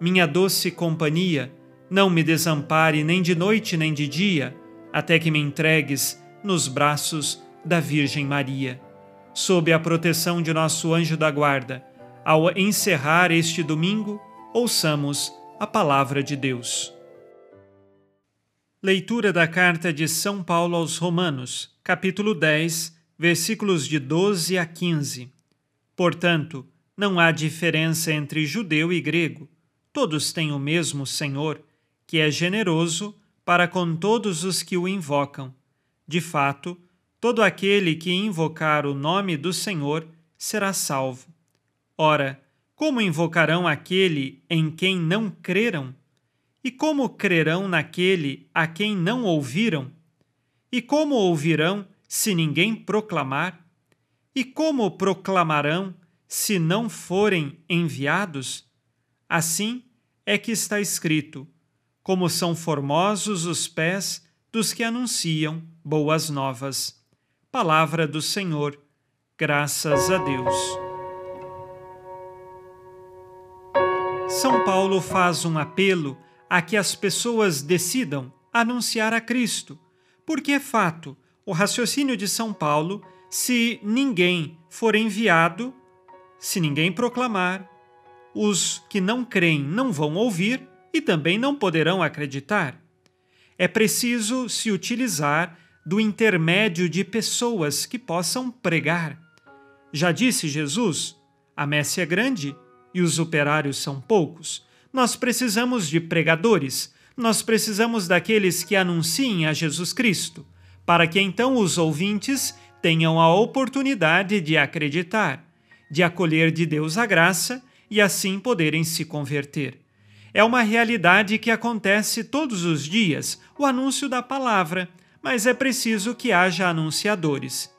minha doce companhia, não me desampare nem de noite nem de dia, até que me entregues nos braços da Virgem Maria. Sob a proteção de nosso anjo da guarda, ao encerrar este domingo, ouçamos a palavra de Deus. Leitura da carta de São Paulo aos Romanos, capítulo 10, versículos de 12 a 15. Portanto, não há diferença entre judeu e grego. Todos têm o mesmo Senhor, que é generoso para com todos os que o invocam. De fato, todo aquele que invocar o nome do Senhor será salvo. Ora, como invocarão aquele em quem não creram? E como crerão naquele a quem não ouviram? E como ouvirão se ninguém proclamar? E como proclamarão se não forem enviados? Assim é que está escrito: como são formosos os pés dos que anunciam boas novas. Palavra do Senhor, graças a Deus. São Paulo faz um apelo a que as pessoas decidam anunciar a Cristo, porque é fato, o raciocínio de São Paulo, se ninguém for enviado, se ninguém proclamar, os que não creem não vão ouvir e também não poderão acreditar. É preciso se utilizar do intermédio de pessoas que possam pregar. Já disse Jesus: a messe é grande e os operários são poucos. Nós precisamos de pregadores, nós precisamos daqueles que anunciem a Jesus Cristo, para que então os ouvintes tenham a oportunidade de acreditar, de acolher de Deus a graça e assim poderem se converter. É uma realidade que acontece todos os dias, o anúncio da palavra, mas é preciso que haja anunciadores.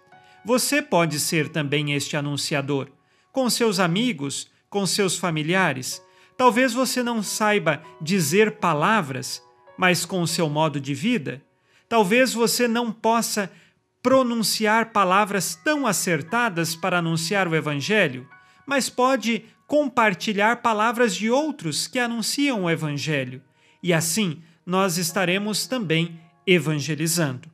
Você pode ser também este anunciador, com seus amigos, com seus familiares Talvez você não saiba dizer palavras, mas com o seu modo de vida, talvez você não possa pronunciar palavras tão acertadas para anunciar o Evangelho, mas pode compartilhar palavras de outros que anunciam o Evangelho. E assim nós estaremos também evangelizando.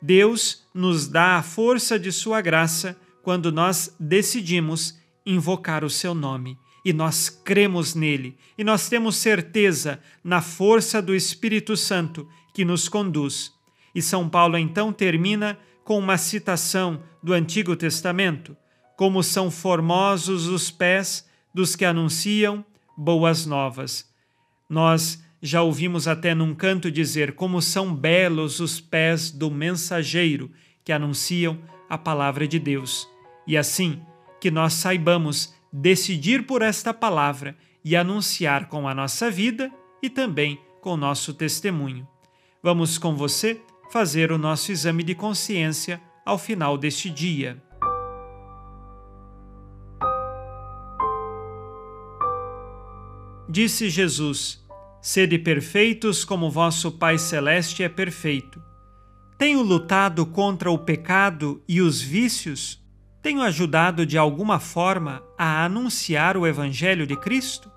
Deus nos dá a força de Sua graça quando nós decidimos invocar o Seu nome e nós cremos nele, e nós temos certeza na força do Espírito Santo que nos conduz. E São Paulo então termina com uma citação do Antigo Testamento: Como são formosos os pés dos que anunciam boas novas. Nós já ouvimos até num canto dizer como são belos os pés do mensageiro que anunciam a palavra de Deus. E assim, que nós saibamos decidir por esta palavra e anunciar com a nossa vida e também com o nosso testemunho. Vamos com você fazer o nosso exame de consciência ao final deste dia. Disse Jesus: Sede perfeitos como vosso Pai Celeste é perfeito. Tenho lutado contra o pecado e os vícios? Tenho ajudado de alguma forma a anunciar o Evangelho de Cristo?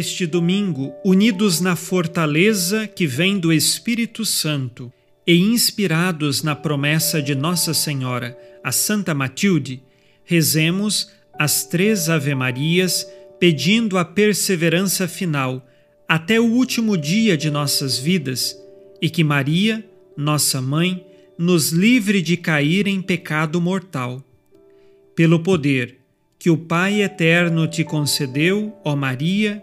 Neste domingo, unidos na fortaleza que vem do Espírito Santo e inspirados na promessa de Nossa Senhora, a Santa Matilde, rezemos as três Ave-Marias pedindo a perseverança final até o último dia de nossas vidas e que Maria, nossa mãe, nos livre de cair em pecado mortal. Pelo poder que o Pai eterno te concedeu, ó Maria,